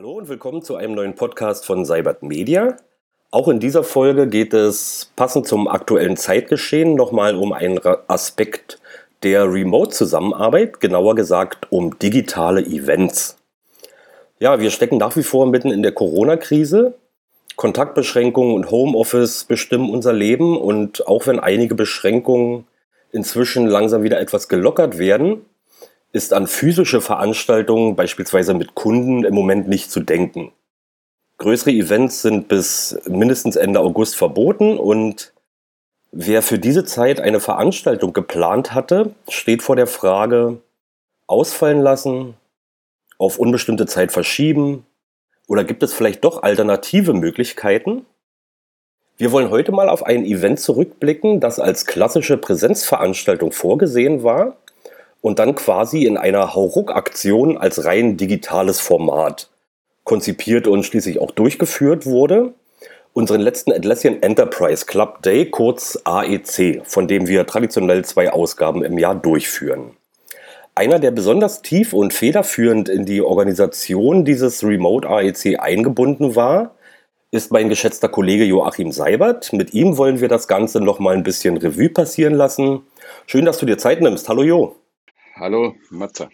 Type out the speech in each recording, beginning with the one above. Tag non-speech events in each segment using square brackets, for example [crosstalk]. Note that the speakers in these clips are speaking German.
Hallo und willkommen zu einem neuen Podcast von Cybert Media. Auch in dieser Folge geht es passend zum aktuellen Zeitgeschehen nochmal um einen Aspekt der Remote-Zusammenarbeit, genauer gesagt um digitale Events. Ja, wir stecken nach wie vor mitten in der Corona-Krise. Kontaktbeschränkungen und Homeoffice bestimmen unser Leben und auch wenn einige Beschränkungen inzwischen langsam wieder etwas gelockert werden, ist an physische Veranstaltungen, beispielsweise mit Kunden, im Moment nicht zu denken. Größere Events sind bis mindestens Ende August verboten und wer für diese Zeit eine Veranstaltung geplant hatte, steht vor der Frage, ausfallen lassen, auf unbestimmte Zeit verschieben oder gibt es vielleicht doch alternative Möglichkeiten? Wir wollen heute mal auf ein Event zurückblicken, das als klassische Präsenzveranstaltung vorgesehen war und dann quasi in einer Hauruck-Aktion als rein digitales Format konzipiert und schließlich auch durchgeführt wurde. Unseren letzten Atlassian Enterprise Club Day, kurz AEC, von dem wir traditionell zwei Ausgaben im Jahr durchführen. Einer, der besonders tief und federführend in die Organisation dieses Remote AEC eingebunden war, ist mein geschätzter Kollege Joachim Seibert. Mit ihm wollen wir das Ganze noch mal ein bisschen Revue passieren lassen. Schön, dass du dir Zeit nimmst. Hallo Jo. Hallo, Matze.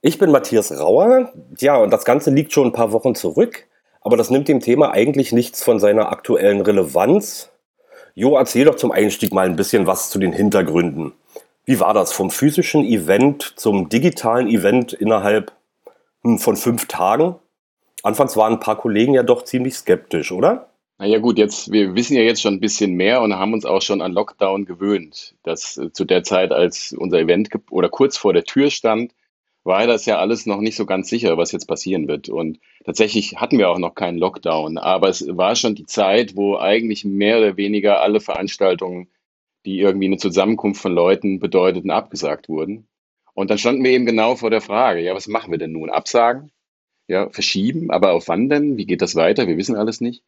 Ich bin Matthias Rauer. Ja, und das Ganze liegt schon ein paar Wochen zurück, aber das nimmt dem Thema eigentlich nichts von seiner aktuellen Relevanz. Jo, erzähl doch zum Einstieg mal ein bisschen was zu den Hintergründen. Wie war das vom physischen Event zum digitalen Event innerhalb hm, von fünf Tagen? Anfangs waren ein paar Kollegen ja doch ziemlich skeptisch, oder? Naja gut, jetzt, wir wissen ja jetzt schon ein bisschen mehr und haben uns auch schon an Lockdown gewöhnt. Dass äh, zu der Zeit, als unser Event oder kurz vor der Tür stand, war das ja alles noch nicht so ganz sicher, was jetzt passieren wird. Und tatsächlich hatten wir auch noch keinen Lockdown, aber es war schon die Zeit, wo eigentlich mehr oder weniger alle Veranstaltungen, die irgendwie eine Zusammenkunft von Leuten bedeuteten, abgesagt wurden. Und dann standen wir eben genau vor der Frage, ja, was machen wir denn nun? Absagen? Ja, verschieben, aber auf wann denn? Wie geht das weiter? Wir wissen alles nicht.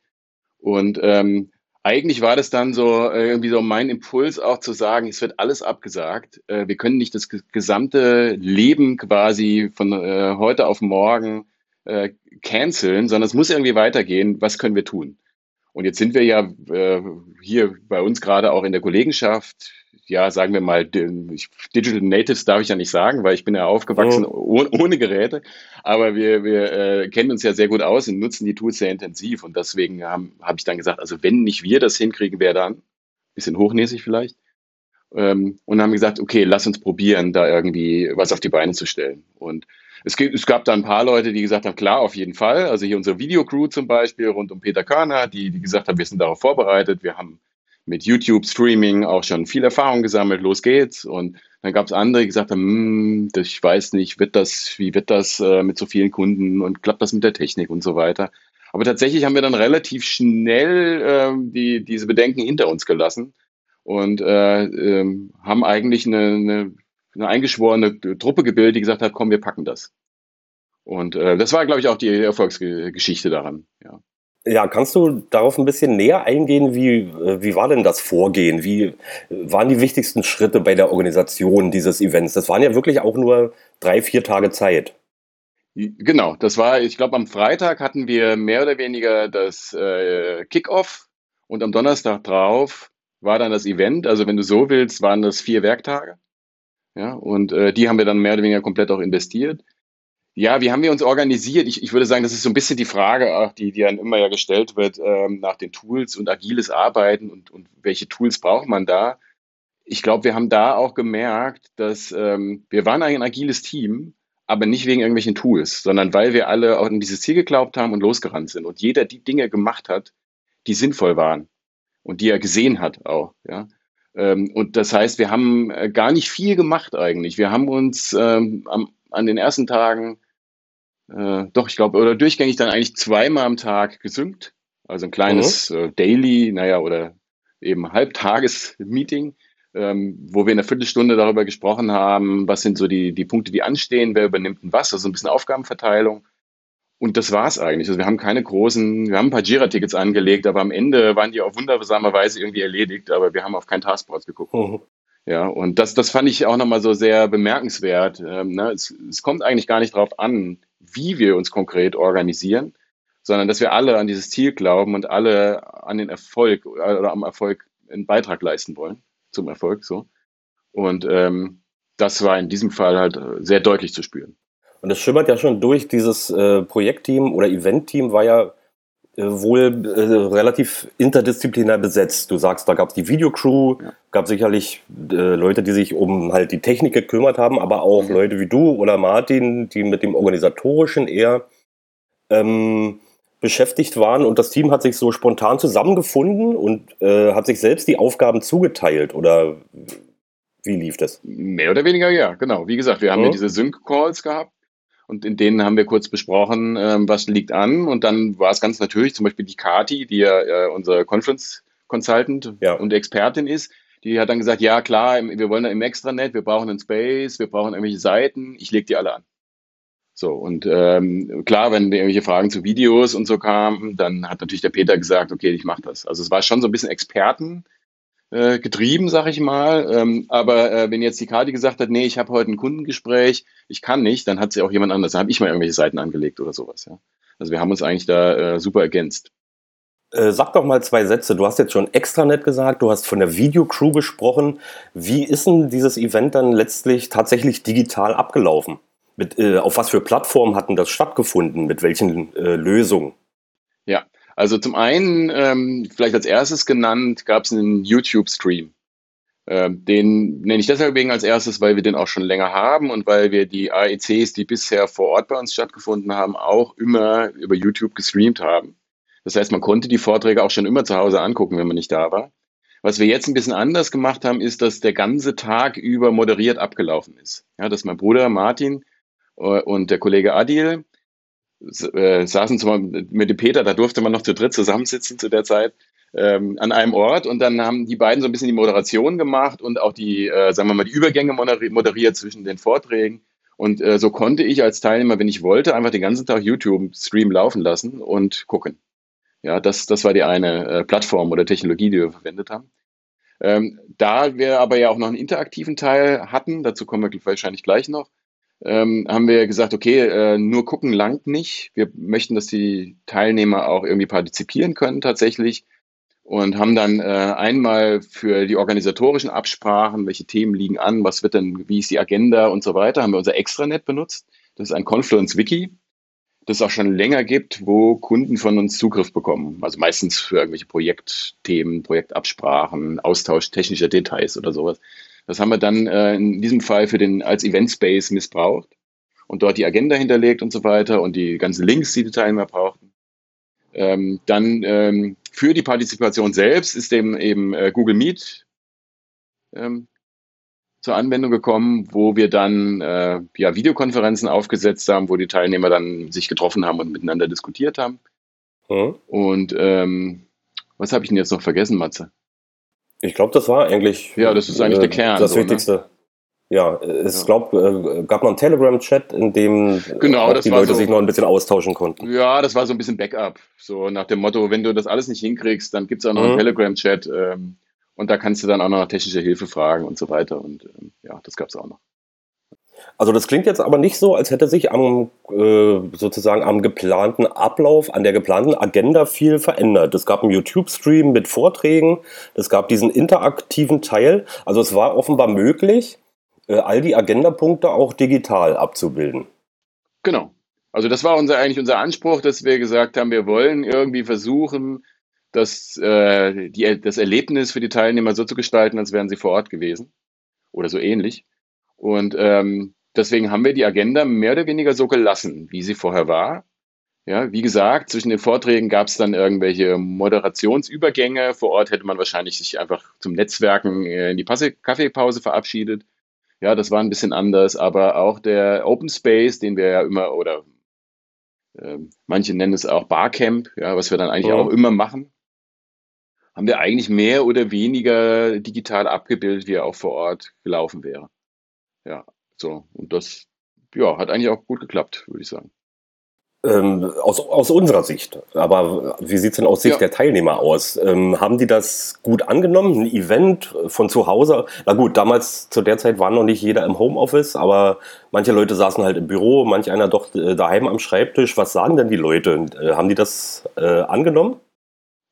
Und ähm, eigentlich war das dann so äh, irgendwie so mein Impuls auch zu sagen, es wird alles abgesagt. Äh, wir können nicht das gesamte Leben quasi von äh, heute auf morgen äh, canceln, sondern es muss irgendwie weitergehen. Was können wir tun? Und jetzt sind wir ja äh, hier bei uns gerade auch in der Kollegenschaft ja, sagen wir mal, Digital Natives darf ich ja nicht sagen, weil ich bin ja aufgewachsen oh. [laughs] ohne Geräte. Aber wir, wir äh, kennen uns ja sehr gut aus und nutzen die Tools sehr intensiv. Und deswegen habe hab ich dann gesagt, also wenn nicht wir das hinkriegen, wer dann? Bisschen hochnäsig vielleicht. Ähm, und haben gesagt, okay, lass uns probieren, da irgendwie was auf die Beine zu stellen. Und es, gibt, es gab da ein paar Leute, die gesagt haben, klar, auf jeden Fall. Also hier unsere Videocrew zum Beispiel rund um Peter Körner, die, die gesagt haben, wir sind darauf vorbereitet. Wir haben mit YouTube-Streaming auch schon viel Erfahrung gesammelt, los geht's. Und dann gab es andere, die gesagt haben, hm, ich weiß nicht, wird das, wie wird das äh, mit so vielen Kunden und klappt das mit der Technik und so weiter. Aber tatsächlich haben wir dann relativ schnell äh, die, diese Bedenken hinter uns gelassen und äh, äh, haben eigentlich eine, eine, eine eingeschworene Truppe gebildet, die gesagt hat, komm, wir packen das. Und äh, das war, glaube ich, auch die Erfolgsgeschichte daran. Ja. Ja, kannst du darauf ein bisschen näher eingehen? Wie, äh, wie war denn das Vorgehen? Wie waren die wichtigsten Schritte bei der Organisation dieses Events? Das waren ja wirklich auch nur drei, vier Tage Zeit. Genau, das war, ich glaube, am Freitag hatten wir mehr oder weniger das äh, Kickoff und am Donnerstag drauf war dann das Event. Also wenn du so willst, waren das vier Werktage. Ja, und äh, die haben wir dann mehr oder weniger komplett auch investiert. Ja, wie haben wir uns organisiert? Ich, ich würde sagen, das ist so ein bisschen die Frage, auch die, die dann immer ja gestellt wird ähm, nach den Tools und agiles Arbeiten und, und welche Tools braucht man da. Ich glaube, wir haben da auch gemerkt, dass ähm, wir waren ein agiles Team, aber nicht wegen irgendwelchen Tools, sondern weil wir alle auch an dieses Ziel geglaubt haben und losgerannt sind und jeder die Dinge gemacht hat, die sinnvoll waren und die er gesehen hat auch. Ja. Ähm, und das heißt, wir haben äh, gar nicht viel gemacht eigentlich. Wir haben uns ähm, am, an den ersten Tagen äh, doch, ich glaube, oder durchgängig dann eigentlich zweimal am Tag gesynkt. Also ein kleines mhm. äh, Daily, naja, oder eben Halbtages-Meeting, ähm, wo wir in einer Viertelstunde darüber gesprochen haben, was sind so die, die Punkte, die anstehen, wer übernimmt denn was, also ein bisschen Aufgabenverteilung. Und das war's eigentlich. Also wir haben keine großen, wir haben ein paar Jira-Tickets angelegt, aber am Ende waren die auf wundersame Weise irgendwie erledigt, aber wir haben auf kein Taskboard geguckt. Mhm. Ja, und das, das fand ich auch nochmal so sehr bemerkenswert. Ähm, ne? es, es kommt eigentlich gar nicht drauf an, wie wir uns konkret organisieren, sondern dass wir alle an dieses Ziel glauben und alle an den Erfolg oder am Erfolg einen Beitrag leisten wollen, zum Erfolg so. Und ähm, das war in diesem Fall halt sehr deutlich zu spüren. Und das schimmert ja schon durch, dieses äh, Projektteam oder Eventteam war ja äh, wohl äh, relativ interdisziplinär besetzt. Du sagst, da gab es die Videocrew, ja. gab sicherlich äh, Leute, die sich um halt die Technik gekümmert haben, aber auch mhm. Leute wie du oder Martin, die mit dem Organisatorischen eher ähm, beschäftigt waren. Und das Team hat sich so spontan zusammengefunden und äh, hat sich selbst die Aufgaben zugeteilt. Oder wie lief das? Mehr oder weniger, ja, genau. Wie gesagt, wir haben mhm. ja diese Sync-Calls gehabt und in denen haben wir kurz besprochen, ähm, was liegt an. Und dann war es ganz natürlich, zum Beispiel die Kati, die ja äh, unser Conference Consultant ja. und Expertin ist, die hat dann gesagt, ja klar, wir wollen da im Extranet, wir brauchen einen Space, wir brauchen irgendwelche Seiten, ich lege die alle an. So, und ähm, klar, wenn irgendwelche Fragen zu Videos und so kamen, dann hat natürlich der Peter gesagt, okay, ich mache das. Also es war schon so ein bisschen Experten äh, getrieben, sag ich mal. Ähm, aber äh, wenn jetzt die Kati gesagt hat, nee, ich habe heute ein Kundengespräch, ich kann nicht, dann hat sie auch jemand anders. Dann habe ich mal irgendwelche Seiten angelegt oder sowas. Ja. Also wir haben uns eigentlich da äh, super ergänzt. Äh, sag doch mal zwei Sätze. Du hast jetzt schon Extranet gesagt, du hast von der Videocrew gesprochen. Wie ist denn dieses Event dann letztlich tatsächlich digital abgelaufen? Mit, äh, auf was für Plattformen hatten das stattgefunden? Mit welchen Lösungen? Ja, also zum einen, ähm, vielleicht als erstes genannt, gab es einen YouTube-Stream. Ähm, den nenne ich deshalb wegen als erstes, weil wir den auch schon länger haben und weil wir die AECs, die bisher vor Ort bei uns stattgefunden haben, auch immer über YouTube gestreamt haben. Das heißt, man konnte die Vorträge auch schon immer zu Hause angucken, wenn man nicht da war. Was wir jetzt ein bisschen anders gemacht haben, ist, dass der ganze Tag über moderiert abgelaufen ist. Ja, dass mein Bruder Martin äh, und der Kollege Adil äh, saßen zwar mit dem Peter, da durfte man noch zu dritt zusammensitzen zu der Zeit, ähm, an einem Ort und dann haben die beiden so ein bisschen die Moderation gemacht und auch die, äh, sagen wir mal, die Übergänge moderiert zwischen den Vorträgen. Und äh, so konnte ich als Teilnehmer, wenn ich wollte, einfach den ganzen Tag YouTube-Stream laufen lassen und gucken. Ja, das, das war die eine äh, Plattform oder Technologie, die wir verwendet haben. Ähm, da wir aber ja auch noch einen interaktiven Teil hatten, dazu kommen wir wahrscheinlich gleich noch, ähm, haben wir gesagt, okay, äh, nur gucken langt nicht. Wir möchten, dass die Teilnehmer auch irgendwie partizipieren können tatsächlich und haben dann äh, einmal für die organisatorischen Absprachen, welche Themen liegen an, was wird denn, wie ist die Agenda und so weiter, haben wir unser Extranet benutzt. Das ist ein Confluence-Wiki, das es auch schon länger gibt, wo Kunden von uns Zugriff bekommen. Also meistens für irgendwelche Projektthemen, Projektabsprachen, Austausch technischer Details oder sowas. Das haben wir dann äh, in diesem Fall für den als Event Space missbraucht und dort die Agenda hinterlegt und so weiter und die ganzen Links, die die Teilnehmer brauchten. Ähm, dann ähm, für die Partizipation selbst ist dem eben äh, Google Meet ähm, zur Anwendung gekommen, wo wir dann äh, ja, Videokonferenzen aufgesetzt haben, wo die Teilnehmer dann sich getroffen haben und miteinander diskutiert haben. Mhm. Und ähm, was habe ich denn jetzt noch vergessen, Matze? Ich glaube, das war eigentlich. Ja, das ist eigentlich äh, der Kern. Das so, ne? Wichtigste. Ne? Ja, es ja. glaub, äh, gab noch einen Telegram-Chat, in dem genau, die Leute so, sich noch ein bisschen austauschen konnten. Ja, das war so ein bisschen Backup. So nach dem Motto, wenn du das alles nicht hinkriegst, dann gibt es auch noch mhm. einen Telegram-Chat ähm, und da kannst du dann auch noch technische Hilfe fragen und so weiter. Und ähm, ja, das gab es auch noch. Also das klingt jetzt aber nicht so, als hätte sich am äh, sozusagen am geplanten Ablauf, an der geplanten Agenda viel verändert. Es gab einen YouTube-Stream mit Vorträgen, es gab diesen interaktiven Teil. Also es war offenbar möglich, äh, all die Agendapunkte auch digital abzubilden. Genau. Also das war unser eigentlich unser Anspruch, dass wir gesagt haben, wir wollen irgendwie versuchen, das, äh, die, das Erlebnis für die Teilnehmer so zu gestalten, als wären sie vor Ort gewesen oder so ähnlich. Und ähm, deswegen haben wir die Agenda mehr oder weniger so gelassen, wie sie vorher war. Ja, wie gesagt, zwischen den Vorträgen gab es dann irgendwelche Moderationsübergänge. Vor Ort hätte man wahrscheinlich sich einfach zum Netzwerken äh, in die Kaffeepause verabschiedet. Ja, das war ein bisschen anders, aber auch der Open Space, den wir ja immer oder äh, manche nennen es auch Barcamp, ja, was wir dann eigentlich ja. auch immer machen, haben wir eigentlich mehr oder weniger digital abgebildet, wie er auch vor Ort gelaufen wäre. Ja, so. Und das, ja, hat eigentlich auch gut geklappt, würde ich sagen. Ähm, aus, aus unserer Sicht. Aber wie sieht es denn aus Sicht ja. der Teilnehmer aus? Ähm, haben die das gut angenommen? Ein Event von zu Hause? Na gut, damals zu der Zeit war noch nicht jeder im Homeoffice, aber manche Leute saßen halt im Büro, manch einer doch äh, daheim am Schreibtisch. Was sagen denn die Leute? Äh, haben die das äh, angenommen?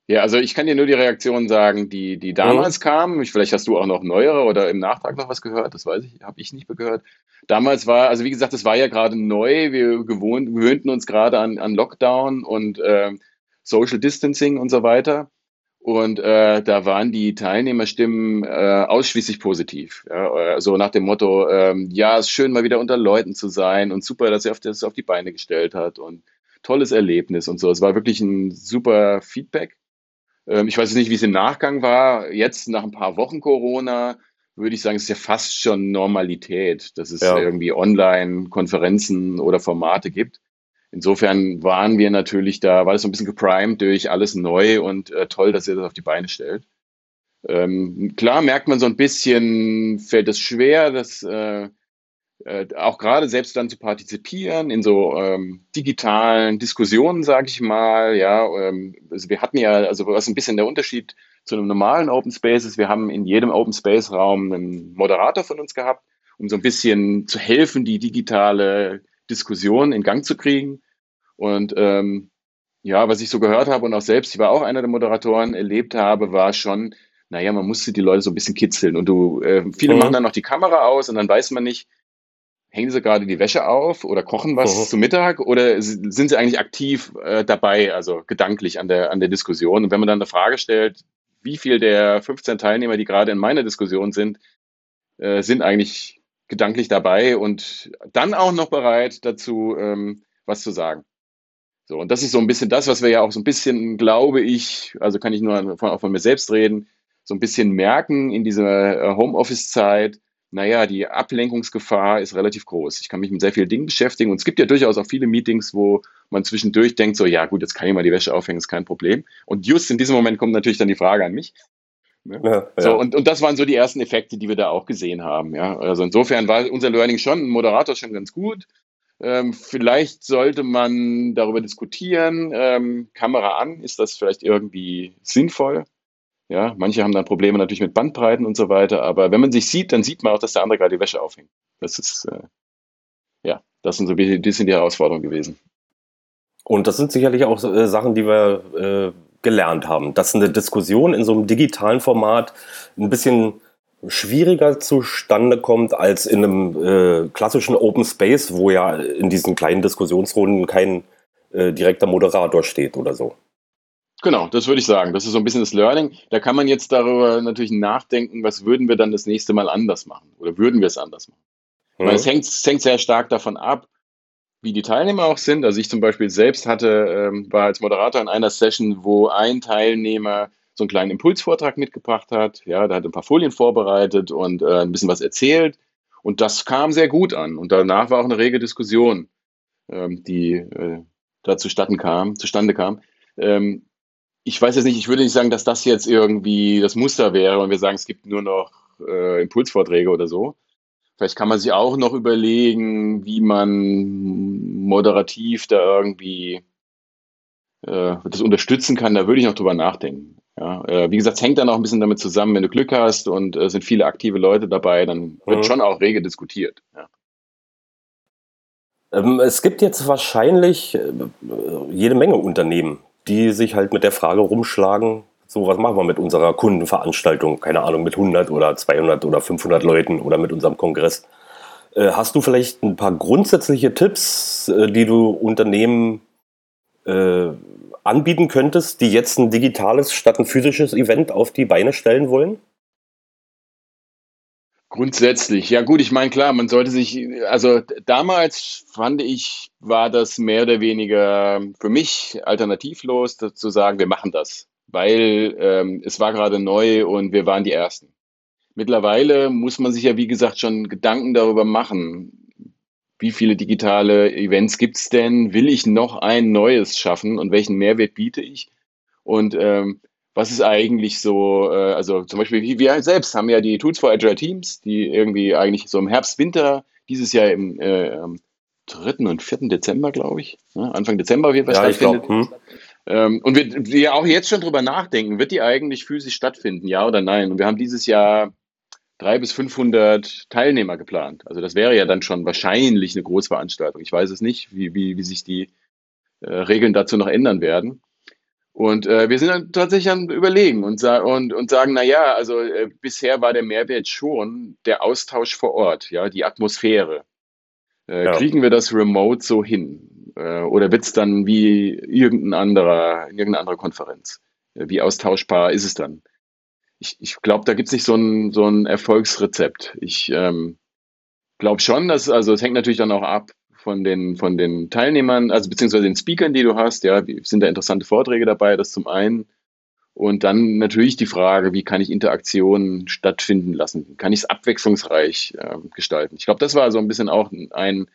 Ja, also ich kann dir nur die Reaktionen sagen, die, die damals mhm. kamen. Vielleicht hast du auch noch neuere oder im Nachtrag noch was gehört, das weiß ich, habe ich nicht mehr gehört. Damals war, also wie gesagt, es war ja gerade neu, wir gewohnt, gewöhnten uns gerade an, an Lockdown und äh, Social Distancing und so weiter. Und äh, da waren die Teilnehmerstimmen äh, ausschließlich positiv. Ja, so nach dem Motto, ähm, ja, es ist schön, mal wieder unter Leuten zu sein und super, dass er das auf die Beine gestellt hat und tolles Erlebnis und so. Es war wirklich ein super Feedback. Ähm, ich weiß nicht, wie es im Nachgang war. Jetzt nach ein paar Wochen Corona würde ich sagen, es ist ja fast schon Normalität, dass es ja. irgendwie Online-Konferenzen oder Formate gibt. Insofern waren wir natürlich da, war das so ein bisschen geprimed durch alles neu und äh, toll, dass ihr das auf die Beine stellt. Ähm, klar merkt man so ein bisschen, fällt es schwer, dass äh, äh, auch gerade selbst dann zu partizipieren in so ähm, digitalen Diskussionen, sage ich mal. Ja, ähm, also wir hatten ja, also was ein bisschen der Unterschied zu einem normalen Open Space ist, wir haben in jedem Open Space Raum einen Moderator von uns gehabt, um so ein bisschen zu helfen, die digitale Diskussion in Gang zu kriegen. Und ähm, ja, was ich so gehört habe und auch selbst, ich war auch einer der Moderatoren, erlebt habe, war schon, naja, man musste die Leute so ein bisschen kitzeln. Und du, äh, viele mhm. machen dann noch die Kamera aus und dann weiß man nicht, hängen sie gerade die Wäsche auf oder kochen was mhm. zu Mittag oder sind sie eigentlich aktiv äh, dabei, also gedanklich an der, an der Diskussion? Und wenn man dann eine Frage stellt, wie viel der 15 Teilnehmer, die gerade in meiner Diskussion sind, äh, sind eigentlich gedanklich dabei und dann auch noch bereit dazu, ähm, was zu sagen. So, und das ist so ein bisschen das, was wir ja auch so ein bisschen, glaube ich, also kann ich nur von, auch von mir selbst reden, so ein bisschen merken in dieser äh, Homeoffice-Zeit, naja, die Ablenkungsgefahr ist relativ groß. Ich kann mich mit sehr vielen Dingen beschäftigen und es gibt ja durchaus auch viele Meetings, wo man zwischendurch denkt, so, ja gut, jetzt kann ich mal die Wäsche aufhängen, ist kein Problem. Und just in diesem Moment kommt natürlich dann die Frage an mich. Ne? Ja, ja. So, und, und das waren so die ersten Effekte, die wir da auch gesehen haben. Ja? Also insofern war unser Learning schon, ein Moderator schon ganz gut. Ähm, vielleicht sollte man darüber diskutieren, ähm, Kamera an, ist das vielleicht irgendwie sinnvoll? Ja, manche haben dann Probleme natürlich mit Bandbreiten und so weiter, aber wenn man sich sieht, dann sieht man auch, dass der andere gerade die Wäsche aufhängt. Das ist, äh, ja, das sind so ein bisschen die Herausforderungen gewesen. Und das sind sicherlich auch äh, Sachen, die wir äh, gelernt haben, dass eine Diskussion in so einem digitalen Format ein bisschen schwieriger zustande kommt als in einem äh, klassischen Open Space, wo ja in diesen kleinen Diskussionsrunden kein äh, direkter Moderator steht oder so. Genau, das würde ich sagen. Das ist so ein bisschen das Learning. Da kann man jetzt darüber natürlich nachdenken, was würden wir dann das nächste Mal anders machen oder würden wir es anders machen. Mhm. Weil es hängt, es hängt sehr stark davon ab, wie die Teilnehmer auch sind. Also ich zum Beispiel selbst hatte, ähm, war als Moderator in einer Session, wo ein Teilnehmer so einen kleinen Impulsvortrag mitgebracht hat. Ja, da hat ein paar Folien vorbereitet und äh, ein bisschen was erzählt. Und das kam sehr gut an. Und danach war auch eine rege Diskussion, ähm, die äh, da zustande kam. Zustande kam. Ähm, ich weiß jetzt nicht, ich würde nicht sagen, dass das jetzt irgendwie das Muster wäre und wir sagen, es gibt nur noch äh, Impulsvorträge oder so. Vielleicht kann man sich auch noch überlegen, wie man moderativ da irgendwie äh, das unterstützen kann. Da würde ich noch drüber nachdenken. Ja, äh, wie gesagt, es hängt dann auch ein bisschen damit zusammen, wenn du Glück hast und es äh, sind viele aktive Leute dabei, dann wird mhm. schon auch rege diskutiert. Ja. Ähm, es gibt jetzt wahrscheinlich äh, jede Menge Unternehmen, die sich halt mit der Frage rumschlagen, so was machen wir mit unserer Kundenveranstaltung, keine Ahnung, mit 100 oder 200 oder 500 Leuten oder mit unserem Kongress. Äh, hast du vielleicht ein paar grundsätzliche Tipps, äh, die du Unternehmen äh, anbieten könntest, die jetzt ein digitales statt ein physisches Event auf die Beine stellen wollen? Grundsätzlich, ja gut, ich meine, klar, man sollte sich, also damals fand ich, war das mehr oder weniger für mich alternativlos, zu sagen, wir machen das, weil ähm, es war gerade neu und wir waren die Ersten. Mittlerweile muss man sich ja, wie gesagt, schon Gedanken darüber machen, wie viele digitale Events gibt's denn? Will ich noch ein neues schaffen und welchen Mehrwert biete ich? Und ähm, was ist eigentlich so, äh, also zum Beispiel, wir selbst haben ja die Tools for Agile Teams, die irgendwie eigentlich so im Herbst, Winter dieses Jahr im, äh, ähm, 3. und 4. Dezember, glaube ich. Ja, Anfang Dezember jeden Fall ja, stattfindet. Glaub, hm. ähm, und wir, wir auch jetzt schon drüber nachdenken, wird die eigentlich physisch stattfinden, ja oder nein? Und wir haben dieses Jahr drei bis 500 Teilnehmer geplant. Also das wäre ja dann schon wahrscheinlich eine Großveranstaltung. Ich weiß es nicht, wie, wie, wie sich die äh, Regeln dazu noch ändern werden. Und äh, wir sind dann tatsächlich am Überlegen und, und, und sagen, na ja, also äh, bisher war der Mehrwert schon der Austausch vor Ort, ja, die Atmosphäre. Äh, ja. Kriegen wir das remote so hin? Äh, oder wird es dann wie irgendein anderer, irgendeine andere Konferenz? Äh, wie austauschbar ist es dann? Ich, ich glaube, da gibt es nicht so ein, so ein Erfolgsrezept. Ich ähm, glaube schon, dass, also es hängt natürlich dann auch ab, von den, von den Teilnehmern, also beziehungsweise den Speakern, die du hast, ja, sind da interessante Vorträge dabei, das zum einen. Und dann natürlich die Frage, wie kann ich Interaktionen stattfinden lassen? Kann ich es abwechslungsreich äh, gestalten? Ich glaube, das war so ein bisschen auch ein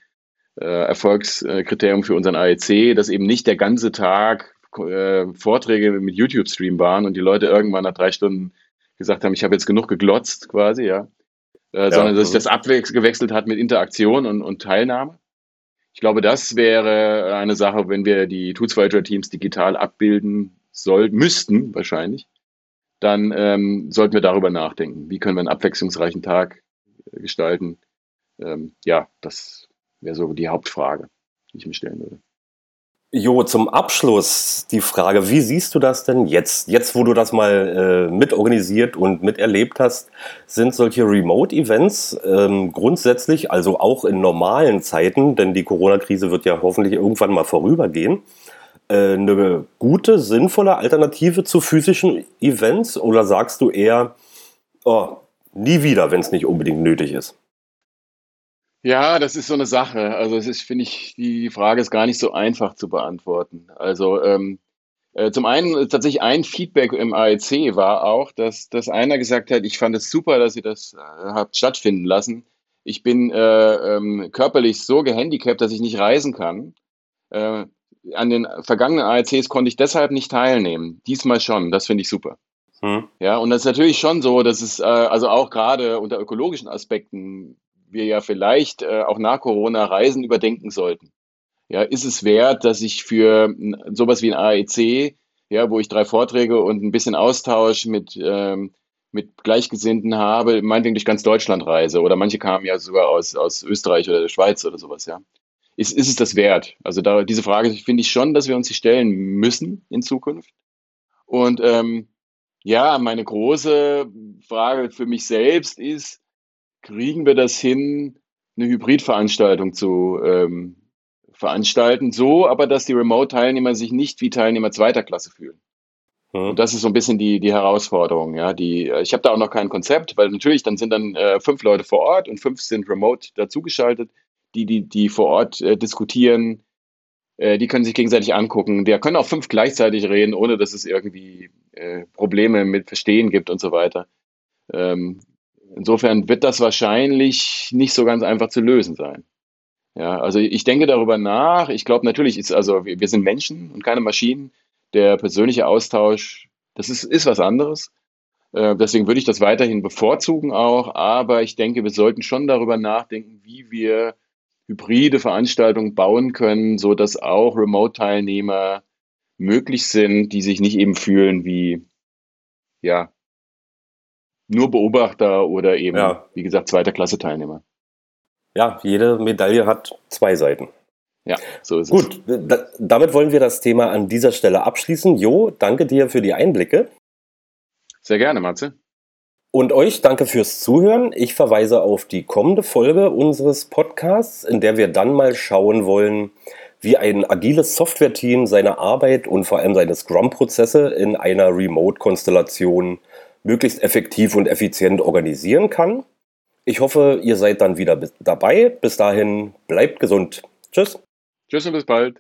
äh, Erfolgskriterium für unseren AEC, dass eben nicht der ganze Tag äh, Vorträge mit YouTube-Stream waren und die Leute irgendwann nach drei Stunden gesagt haben, ich habe jetzt genug geglotzt quasi, ja. Äh, ja, sondern dass sich das abgewechselt hat mit Interaktion und, und Teilnahme. Ich glaube, das wäre eine Sache, wenn wir die Tools Voyager Teams digital abbilden sollten, müssten wahrscheinlich, dann ähm, sollten wir darüber nachdenken. Wie können wir einen abwechslungsreichen Tag äh, gestalten? Ähm, ja, das wäre so die Hauptfrage, die ich mir stellen würde. Jo, zum Abschluss die Frage, wie siehst du das denn jetzt? Jetzt, wo du das mal äh, mitorganisiert und miterlebt hast, sind solche Remote-Events ähm, grundsätzlich, also auch in normalen Zeiten, denn die Corona-Krise wird ja hoffentlich irgendwann mal vorübergehen, äh, eine gute, sinnvolle Alternative zu physischen Events? Oder sagst du eher, oh, nie wieder, wenn es nicht unbedingt nötig ist? Ja, das ist so eine Sache. Also es ist, finde ich, die Frage ist gar nicht so einfach zu beantworten. Also ähm, äh, zum einen äh, tatsächlich ein Feedback im AEC war auch, dass, dass einer gesagt hat, ich fand es super, dass ihr das äh, habt stattfinden lassen. Ich bin äh, ähm, körperlich so gehandicapt, dass ich nicht reisen kann. Äh, an den vergangenen AECs konnte ich deshalb nicht teilnehmen. Diesmal schon. Das finde ich super. Hm. Ja, und das ist natürlich schon so, dass es äh, also auch gerade unter ökologischen Aspekten wir ja vielleicht äh, auch nach Corona Reisen überdenken sollten. Ja, ist es wert, dass ich für sowas wie ein AEC, ja, wo ich drei Vorträge und ein bisschen Austausch mit, ähm, mit Gleichgesinnten habe, meinetwegen durch ganz Deutschland reise oder manche kamen ja sogar aus, aus Österreich oder der Schweiz oder sowas, ja. Ist, ist es das wert? Also da, diese Frage finde ich schon, dass wir uns die stellen müssen in Zukunft. Und ähm, ja, meine große Frage für mich selbst ist, kriegen wir das hin, eine Hybridveranstaltung zu ähm, veranstalten, so aber, dass die Remote-Teilnehmer sich nicht wie Teilnehmer zweiter Klasse fühlen. Mhm. Und das ist so ein bisschen die, die Herausforderung. Ja, die, ich habe da auch noch kein Konzept, weil natürlich dann sind dann äh, fünf Leute vor Ort und fünf sind remote dazugeschaltet, die, die, die vor Ort äh, diskutieren, äh, die können sich gegenseitig angucken. Der können auch fünf gleichzeitig reden, ohne dass es irgendwie äh, Probleme mit Verstehen gibt und so weiter. Ähm, Insofern wird das wahrscheinlich nicht so ganz einfach zu lösen sein. Ja, also ich denke darüber nach. Ich glaube natürlich ist, also wir sind Menschen und keine Maschinen. Der persönliche Austausch, das ist, ist was anderes. Äh, deswegen würde ich das weiterhin bevorzugen auch. Aber ich denke, wir sollten schon darüber nachdenken, wie wir hybride Veranstaltungen bauen können, so dass auch Remote-Teilnehmer möglich sind, die sich nicht eben fühlen wie, ja, nur Beobachter oder eben, ja. wie gesagt, zweiter Klasse Teilnehmer. Ja, jede Medaille hat zwei Seiten. Ja, so ist Gut, es. Gut, damit wollen wir das Thema an dieser Stelle abschließen. Jo, danke dir für die Einblicke. Sehr gerne, Matze. Und euch danke fürs Zuhören. Ich verweise auf die kommende Folge unseres Podcasts, in der wir dann mal schauen wollen, wie ein agiles Software-Team seine Arbeit und vor allem seine Scrum-Prozesse in einer Remote-Konstellation möglichst effektiv und effizient organisieren kann. Ich hoffe, ihr seid dann wieder dabei. Bis dahin, bleibt gesund. Tschüss. Tschüss und bis bald.